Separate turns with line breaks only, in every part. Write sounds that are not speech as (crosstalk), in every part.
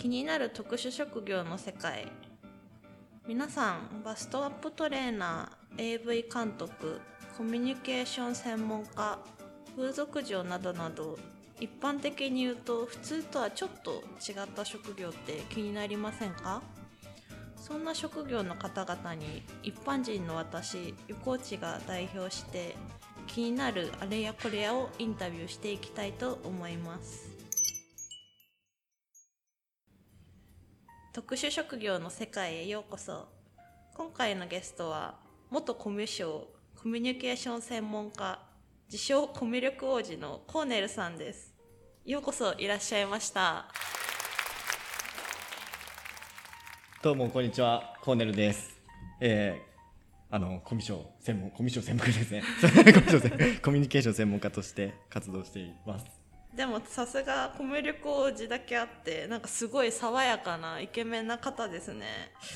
気になる特殊職業の世界。皆さんバストアップトレーナー AV 監督コミュニケーション専門家風俗嬢などなど一般的に言うと普通とはちょっと違った職業って気になりませんか？そんな職業の方々に一般人の私横内が代表して気になるあれやこれやをインタビューしていきたいと思います。特殊職業の世界へようこそ今回のゲストは元コミュ障コミュニケーション専門家自称コミュ力王子のコーネルさんですようこそいらっしゃいました
どうもこんにちはコーネルです。えー、あのコミュ障専門コミュ障専門家ですね。(laughs) コミュ障専コミュニケーション専門家として活動しています。
でもさすがコミュ力王子だけあってなんかすごい爽やかなイケメンな方ですね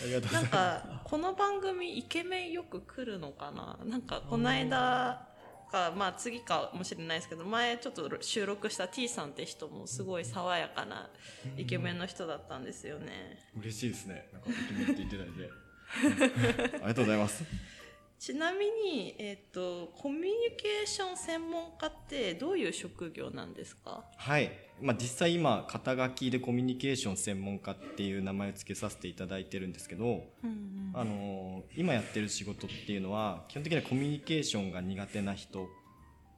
ありがとうご
なん
ざいます。
かこの番組イケメンよく来るのかな？なんかこの間かまあ次かもしれないですけど前ちょっと収録した T さんって人もすごい爽やかなイケメンの人だったんですよね
嬉しいですね。なんかイケメンって言っていただいて。(laughs) ありがとうございます。
ちなみに、えっとコミュニケーション専門家ってどういう職業なんですか？
はい。まあ実際今肩書きでコミュニケーション専門家っていう名前を付けさせていただいてるんですけど、
うん
あのー今やってる仕事っていうのは基本的にはコミュニケーションが苦手な人っ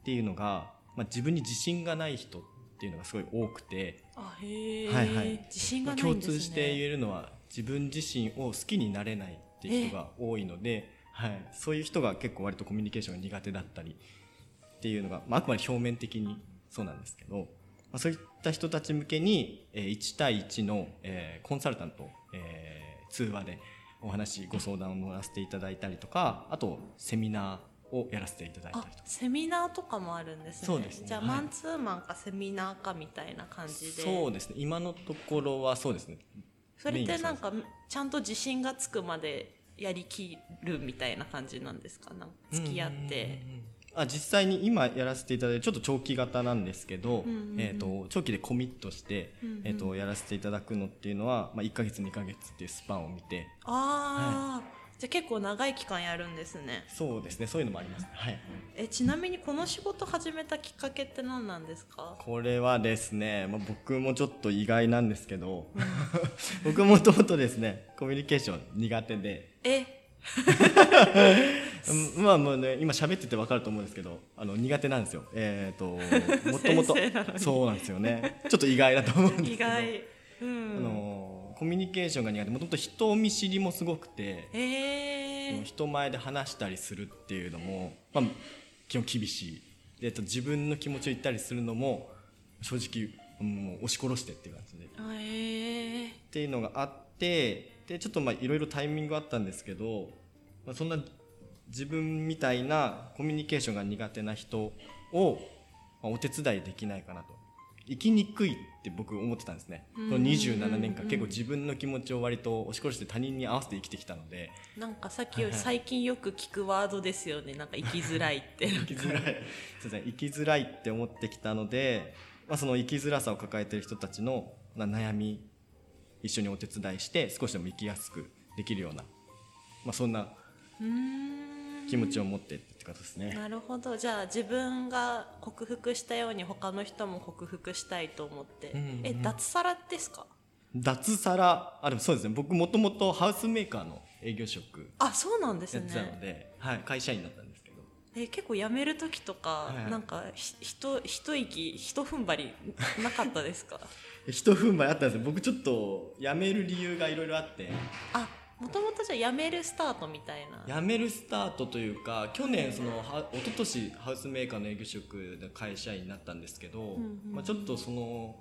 ていうのが、まあ、自分に自信がない人っていうのがすごい多くて、
あへえ、
はいはい。
自信がないんですね。
通して言えるのは自分自身を好きになれないっていう人が多いので、はい、そういう人が結構割とコミュニケーションが苦手だったりっていうのが、まあ、あくまで表面的にそうなんですけど、まあ、そういった人たち向けに、えー1対1の、えーコンサルタントを、えー通話でお話ご相談を乗らせていただいたりとかあとセミナーをやらせていただいた
あ
りとか。
セミナーとかもあるんですね。
そうですね。
じゃあ、
はい。
マンツーマンかセミナーかみたいな感じで。
そうですね。今のところはそうですね。
それってなんかちゃんと自信がつくまでやりきるみたいな感じなんですか？な付き合って。
あ実際に今やらせていただいてちょっと長期型なんですけど、えー、と長期でコミットして、
うんうん。
えー、とやらせていただくのっていうのは、まあ、1か月2か月っていうスパンを見て。
ああ、じゃあ結構長い期間やるんですね。
そうですね。そういうのもありますね。はい。
えちなみにこの仕事始めたきっかけって何なんですか？
これはですね、まあ、僕もちょっと意外なんですけど (laughs) 僕もともとですねコミュニケーション苦手で。
え？
う (laughs) んまあもうね今喋ってて分かると思うんですけどあの苦手なんですよ。えっ、(laughs) ともともと。そうなんですよね。ちょっと意外だと思うんですけど。
意外。うん。
あのコミュニケーションが苦手。もともと人見知りもすごくて、
えー、
人前で話したりするっていうのも、まあ、基本厳しい。で自分の気持ちを言ったりするのも正直もう押し殺してっていう感じで。
えー、
ていうのがあってでちょっとまあいろいろタイミングあったんですけど、まあ、そんな自分みたいなコミュニケーションが苦手な人を、まあ、お手伝いできないかなと生きにくいって僕思ってたんですね。この27年間結構自分の気持ちを割と押し殺して他人に合わせて生きてきたので。
なんかさっきより最近よく聞くワードですよね。なんか生きづらいって。(laughs)
生きづらい。そうですね。生きづらいって思ってきたので、まあ、その生きづらさを抱えている人たちのまあ悩み一緒にお手伝いして少しでも生きやすくできるような、まあ、そんな気持ちを持ってってことですね。
なるほど。じゃあ自分が克服したように他の人も克服したいと思って、
うんうん
え脱サラですか？
脱サラ。あでもそうですね。僕もともとハウスメーカーの営業職
あそうなんです
やってたの
ね
で、はい、会社員だったんですけど。
え結構辞める時とか、
はい。
なんかひひと一息一踏ん張りなかったですか？(laughs)
一踏ん張りあったんですよ。僕ちょっと辞める理由がいろいろあって。
あもともとじゃあ辞めるスタートみたいな。
辞めるスタートというか去年そのは一昨年ハウスメーカーの営業職で会社員になったんですけど、
んうん
まあ、ちょっとその、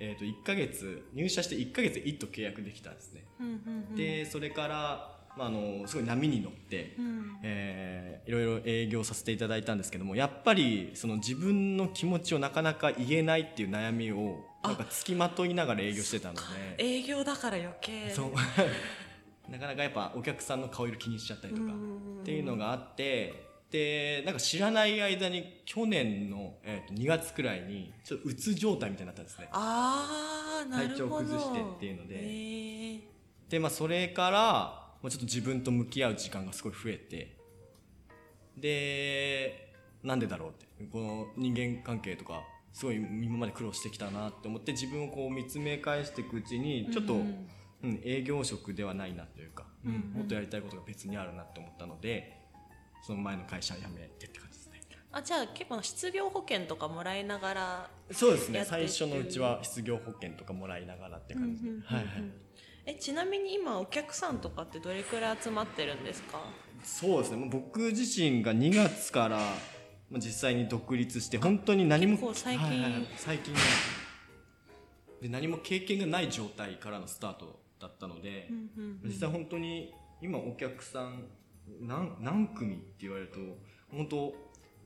えー、と1ヶ月入社して1ヶ月で1と契約できたんですね、
うんうんうん。
でそれから、まあ、あのすごい波に乗って、
うん。
えーいろいろ営業させていただいたんですけどもやっぱりその自分の気持ちをなかなか言えないっていう悩みをなんか付きまといながら営業してたので。
営業だから余計。
そう。(laughs) なかなかやっぱお客さんの顔色気にしちゃったりとか
うん
っていうのがあってでなんか知らない間に去年の、えー、と2月くらいにちょっとうつ状態みたいになったんですね。
ああなるほど。
体調崩してっていうので。
へー。
でまあそれからまあちょっと自分と向き合う時間がすごい増えてでなんでだろうって。この人間関係とかすごい今まで苦労してきたなって思って自分をこう見つめ返していくうちにちょっと、
う
うんん営業職ではないなというか、うん。
うん。うん
もっとやりたいことが別にあるなって思ったのでその前の会社辞めてって感じですね。
あじゃあ結構失業保険とかもらいながら
そうですね。最初のうちは失業保険とかもらいながらって感じで、
うんうんうんうん。
はいはい
えちなみに今お客さんとかってどれくらい集まってるんですか？
そうですね。もう僕自身が2月からまあ実際に独立して本当に何も
最近。
はいはいはい。最近ねで何も経験がない状態からのスタートだったので、
うんうんうん。
実際本当に今お客さん何何組って言われると本当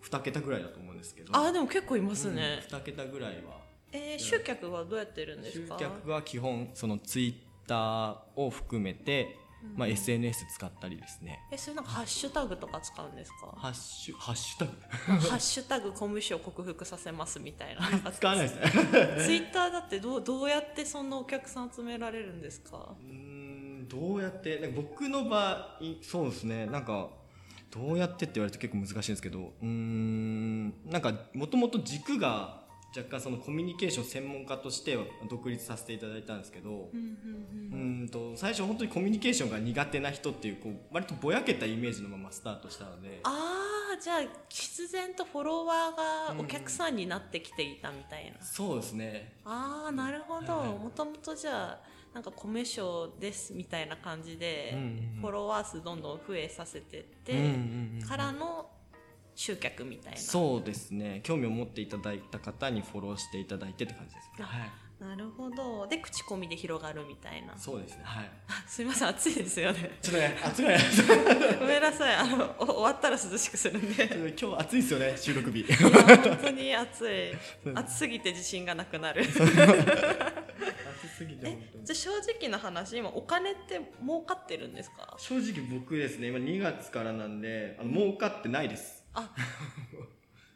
2桁ぐらいだと思うんですけど。
あでも結構いますね、
うん、2桁ぐらいは。
えー集客はどうやってるんです
集
か
客は基本そのツイッターを含めて、まあ、SNS 使ったりですね。
えそれなんかハッシュタグとか使うんですか？
ハッシュハッシュタグ？
ハッシュタグコミュ障克服させますみたいな (laughs)
使わないです。ね (laughs)
ツイッターだってどうどうやってそんなお客さん集められるんですか？
うーんどうやって？なんか僕の場合そうですね。なんかどうやってって言われると結構難しいんですけどうーんなんかもともと軸が若干そのコミュニケーション専門家として独立させていただいたんですけど
うん
と最初本当にコミュニケーションが苦手な人っていうこう割とぼやけたイメージのままスタートしたので。
ああじゃあ必然とフォロワーがお客さんになってきていたみたいな、
そうですね。
ああなるほど。もともとじゃあなんかコミュ障ですみたいな感じで、
うんうんうん。
フォロワー数どんどん増えさせてって、
うんうんうん。
からの集客みたいな。
そうですね。興味を持っていただいた方にフォローしていただいてって感じですね。
あ
はい。
なるほど。で口コミで広がるみたいな。
そうですね。はい。
あすいません暑いですよね。
ちょっとね暑い。(laughs)
ごめんなさい。あのお終わったら涼しくするんで。
今日暑いですよね収録日。
本当に暑い。暑すぎて自信がなくなる。
暑すぎて
えじゃあ正直な話今お金って儲かってるんですか？
正直僕ですね今2月からなんであの儲かってないです
あ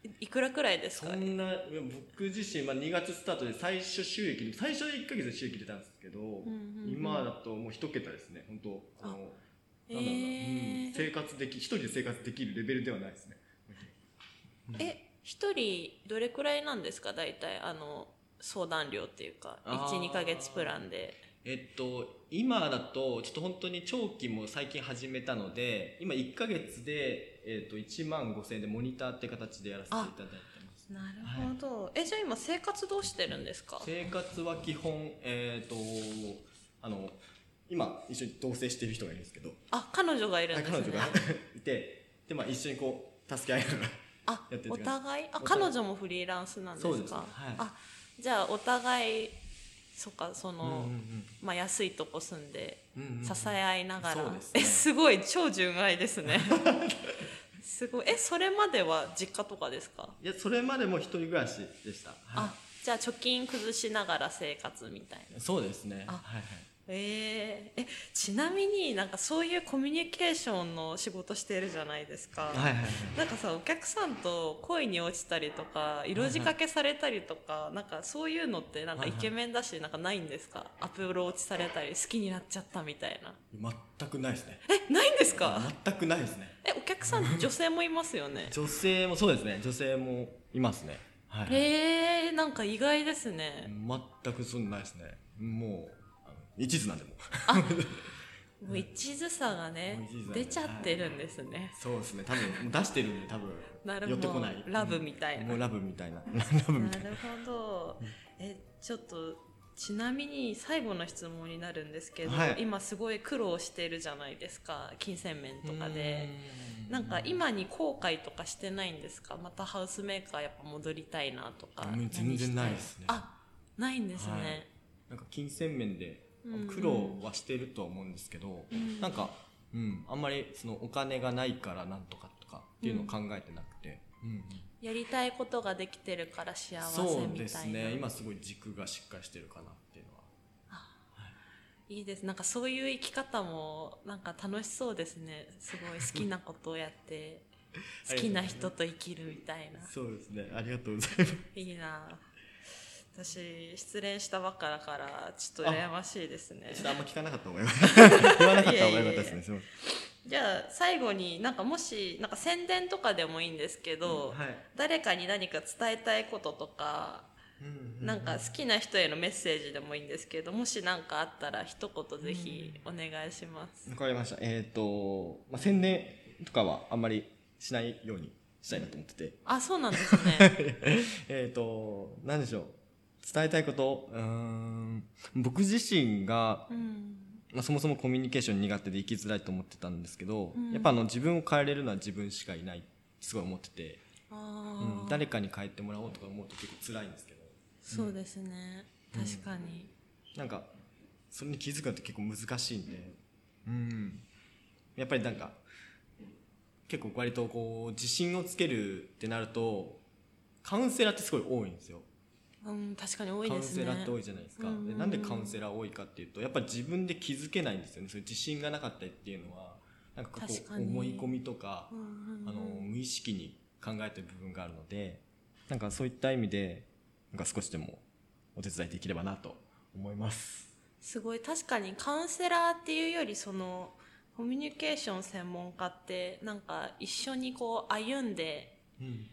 いいくらくらいですか？
そんな僕自身、まあ、2月スタートで最初収益最初1か月で収益出たんですけど、
んうんうん。
今だともう1桁ですね。本当あのなんだろうな、
へー。
うん生活でき一人で生活できるレベルではないですね。
え一人どれくらいなんですか？大体あの相談料っていうか
あー。
12か月プランで。
えっと今だとちょっと本当に長期も最近始めたので今1か月で、えっと1万5000円でモニターって形でやらせていただいてます。
なるほど、えじゃあ今生活どうしてるんですか？
生活は基本えっ、とあの今一緒に同棲している人がいるんですけど。
あ彼女がいるんですね。
彼女が。(laughs) いてで、まあ、一緒にこう助け合いながら
あお互い？あ彼女もフリーランスなんですか？
そうですはい。
あじゃあお互いそっかその、
うんうんうん。
まあ、安いとこ住んで
うんうんうん。
支え合いながら、
そうですね。
えすごい超純愛ですね (laughs) すごい。えそれまでは実家とかですか？
いやそれまでも一人暮らしでした、は
あじゃあ貯金崩しながら生活みたいな。い
そうですね。
あ
はいはい
えー。えちなみになんかそういうコミュニケーションの仕事してるじゃないですか、
はいはいはい。
なんかさお客さんと恋に落ちたりとか色仕掛けされたりとか、なんかそういうのってなんかイケメンだしなんかないんですか？アプローチされたり好きになっちゃったみたいな。
全くないですね。
えないんですか？
全くないですね。
えお客さん女性もいますよね？(laughs)
女性もそうですね。女性もいますね。はい
へえんか意外ですね。
全くそんなないですね。もう一途なんでも (laughs)
もう一途さがね出ちゃってるんですね、
そうですね。多分出してるんで多分
なるほど。
寄ってこない。
ラブみたいな。
もうラブみたいな。(laughs) ラブみたいな。
なるほど。え、ちょっと。ちなみに最後の質問になるんですけど、
はい。
今すごい苦労してるじゃないですか。金銭面とかで。なんか今に後悔とかしてないんですか？またハウスメーカーやっぱ戻りたいなとか。
うん全然ないですね。
あないんですね、
はい。なんか金銭面で苦労はしてるとは思うんですけど、
うん。
なんか、うん、あんまりそのお金がないからなんとかとかっていうのを考えてなくて、うんうん。
やりたいことができてるから幸せみたいな。
そうですね。今すごい軸がしっかりしてるかなっていうのは。
い。いです。なんかそういう生き方もなんか楽しそうですね。すごい好きなことをやって (laughs) 好きな人と生きるみたいな。
そうですね。ありがとうございます。
いいな私失恋したばっかだからちょっと羨ましいですね。
ちょっとあんま聞かなかった方がよかった。(laughs) 言わなかった方がよかったですね
じゃあ最後になんかもしなんか宣伝とかでもいいんですけど、
せんはい。
誰かに何か伝えたいこととかなんか好きな人へのメッセージでもいいんですけどもし何かあったら一言ぜひお願いします。
わかりました。えっ、と、まあ、宣伝とかはあんまりしないようにしたいなと思ってて。
あそうなんですね。(laughs)
えっと何でしょう伝えたいこと。うーん。僕自身が
うん。
まあ、そもそもコミュニケーション苦手で生きづらいと思ってたんですけど、
うん。
やっぱあの自分を変えれるのは自分しかいないすごい思ってて、うん、誰かに変えてもらおうとか思うと結構辛いんですけど。
そうですね。確かに。
なんかそれに気づくのって結構難しいんで、うん、やっぱりなんか結構割とこう自信をつけるってなるとカウンセラーってすごい多いんですよ。
うん確かに多い
カウン
ですね。
セラーって多いじゃないですか、
うん。
でなんでカウンセラー多いかっていうとやっぱり自分で気づけないんですよね。そういう自信がなかったりっていうのはなんかこう思い込みとか
うん。
あの無意識に考えてる部分があるのでなんかそういった意味でなんか少しでもお手伝いできればなと思います。
すごい。確かにカウンセラーっていうよりそのコミュニケーション専門家ってなんか一緒にこう歩んで
うん。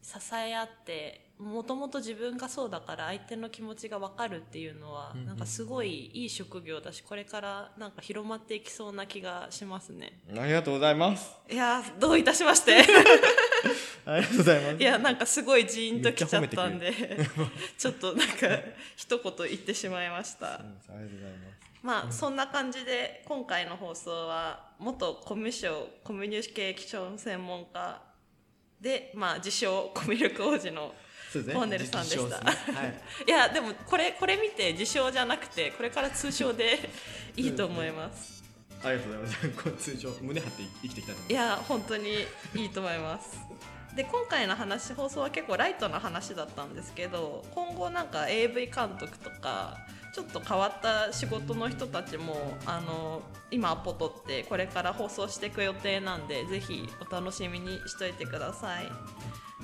支え合ってもともと自分がそうだから相手の気持ちが分かるっていうのはなんかすごいいい職業だしこれからなんか広まっていきそうな気がしますね。
ありがとうございます。
いやーどういたしまして。(laughs)
ありがとうございます。
いやなんかすごいジーンときちゃったんでちょっとなんか一言言ってしまいました。
うんありがとうございます。
まあそんな感じで今回の放送は元コミュ障コミュニケーション専門家でまあ自称コミュ力王子の
そうです
コーネルさんでした。
ね。はい。(laughs)
いやでもこれこれ見て自称じゃなくてこれから通称でいいと思います。
ありがとうございます。こう通常胸張って生きていきたい
や本当にいいと思います。で今回の話放送は結構ライトな話だったんですけど今後なんか AV 監督とかちょっと変わった仕事の人たちもあの今アポ取ってこれから放送していく予定なんでぜひお楽しみにしといてください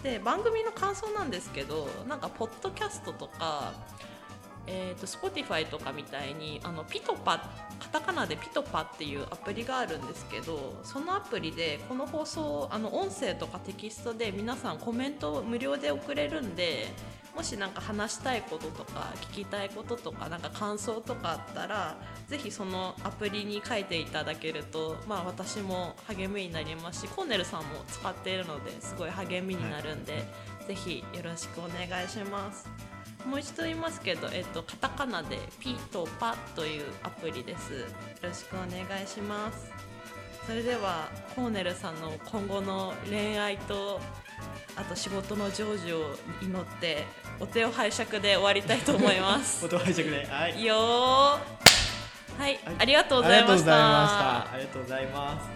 で番組の感想なんですけどなんかポッドキャストとかえー、と Spotify とかみたいにあのピトパカタカナでピトパっていうアプリがあるんですけどそのアプリでこの放送あの音声とかテキストで皆さんコメントを無料で送れるんでもしなんか話したいこととか聞きたいこととかなんか感想とかあったらぜひそのアプリに書いていただけると、まあ、私も励みになりますしコーネルさんも使っているのですごい励みになるんで、ぜひよろしくお願いします。もう一度言いますけど、えっと、カタカナで「ピ」と「パ」というアプリです。よろしくお願いします。それではコーネルさんの今後の恋愛とあと仕事の成就を祈ってお手を拝借で終わりたいと思います
す。(laughs) お拝借で、はい。
よーはい、ありがとうご
ありがとうございました。ありがとうございます。